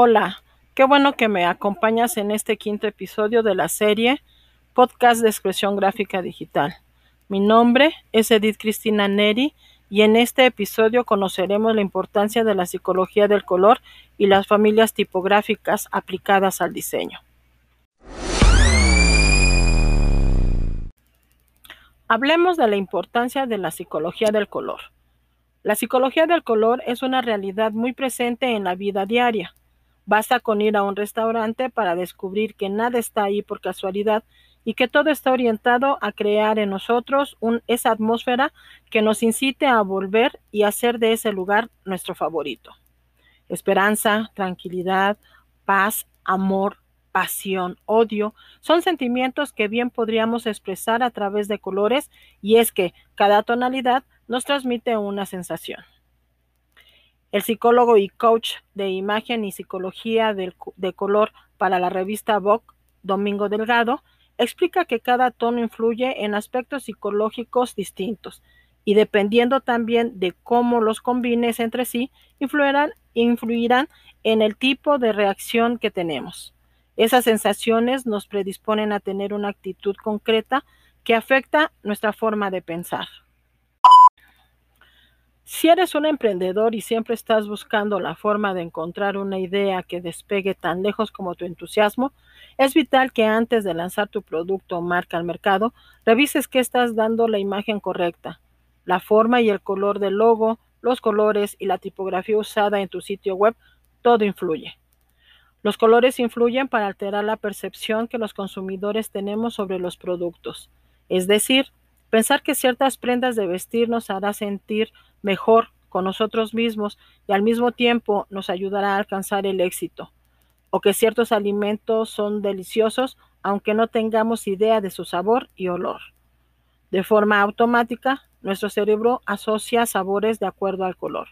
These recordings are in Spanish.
Hola, qué bueno que me acompañas en este quinto episodio de la serie Podcast de Expresión Gráfica Digital. Mi nombre es Edith Cristina Neri y en este episodio conoceremos la importancia de la psicología del color y las familias tipográficas aplicadas al diseño. Hablemos de la importancia de la psicología del color. La psicología del color es una realidad muy presente en la vida diaria. Basta con ir a un restaurante para descubrir que nada está ahí por casualidad y que todo está orientado a crear en nosotros esa atmósfera que nos incite a volver y hacer de ese lugar nuestro favorito. Esperanza, tranquilidad, paz, amor, pasión, odio, son sentimientos que bien podríamos expresar a través de colores y es que cada tonalidad nos transmite una sensación. El psicólogo y coach de imagen y psicología de color para la revista Vogue, Domingo Delgado, explica que cada tono influye en aspectos psicológicos distintos y dependiendo también de cómo los combines entre sí, influirán, influirán en el tipo de reacción que tenemos. Esas sensaciones nos predisponen a tener una actitud concreta que afecta nuestra forma de pensar. Si eres un emprendedor y siempre estás buscando la forma de encontrar una idea que despegue tan lejos como tu entusiasmo, es vital que antes de lanzar tu producto o marca al mercado, revises que estás dando la imagen correcta. La forma y el color del logo, los colores y la tipografía usada en tu sitio web, todo influye. Los colores influyen para alterar la percepción que los consumidores tenemos sobre los productos. Es decir, pensar que ciertas prendas de vestir nos hará sentir mejor con nosotros mismos y al mismo tiempo nos ayudará a alcanzar el éxito. O que ciertos alimentos son deliciosos aunque no tengamos idea de su sabor y olor. De forma automática, nuestro cerebro asocia sabores de acuerdo al color.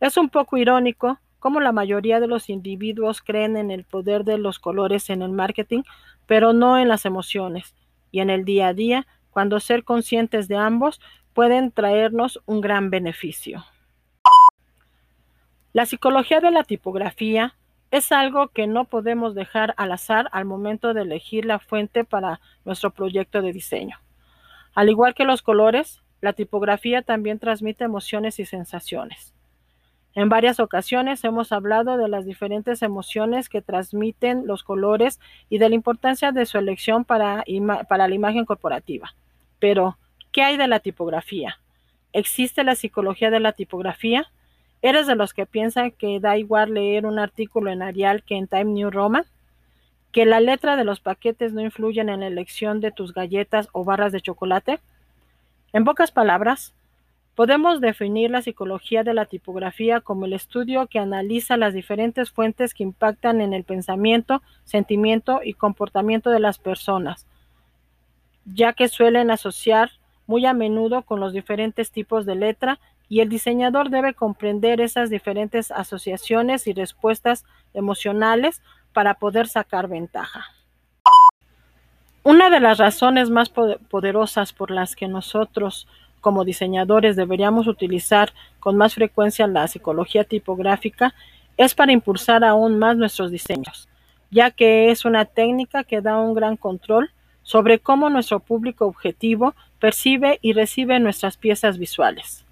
Es un poco irónico como la mayoría de los individuos creen en el poder de los colores en el marketing, pero no en las emociones. Y en el día a día, cuando ser conscientes de ambos pueden traernos un gran beneficio. La psicología de la tipografía es algo que no podemos dejar al azar al momento de elegir la fuente para nuestro proyecto de diseño. Al igual que los colores, la tipografía también transmite emociones y sensaciones. En varias ocasiones hemos hablado de las diferentes emociones que transmiten los colores y de la importancia de su elección para, la imagen corporativa. Pero, ¿qué hay de la tipografía? ¿Existe la psicología de la tipografía? ¿Eres de los que piensan que da igual leer un artículo en Arial que en Time New Roman? ¿Que la letra de los paquetes no influyen en la elección de tus galletas o barras de chocolate? En pocas palabras, Podemos definir la psicología de la tipografía como el estudio que analiza las diferentes fuentes que impactan en el pensamiento, sentimiento y comportamiento de las personas, ya que suelen asociar muy a menudo con los diferentes tipos de letra y el diseñador debe comprender esas diferentes asociaciones y respuestas emocionales para poder sacar ventaja. Una de las razones más poderosas por las que nosotros como diseñadores deberíamos utilizar con más frecuencia la psicología tipográfica es para impulsar aún más nuestros diseños, ya que es una técnica que da un gran control sobre cómo nuestro público objetivo percibe y recibe nuestras piezas visuales.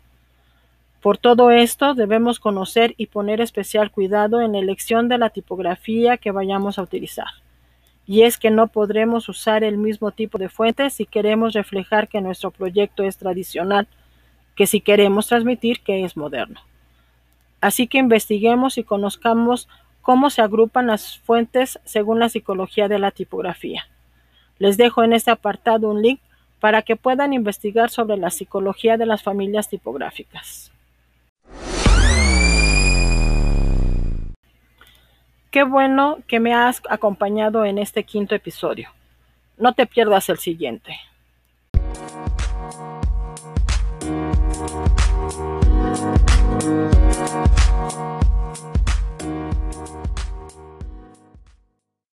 Por todo esto, debemos conocer y poner especial cuidado en la elección de la tipografía que vayamos a utilizar y es que no podremos usar el mismo tipo de fuente si queremos reflejar que nuestro proyecto es tradicional, que si queremos transmitir que es moderno. Así que investiguemos y conozcamos cómo se agrupan las fuentes según la psicología de la tipografía. Les dejo en este apartado un link para que puedan investigar sobre la psicología de las familias tipográficas. Qué bueno que me has acompañado en este quinto episodio. No te pierdas el siguiente.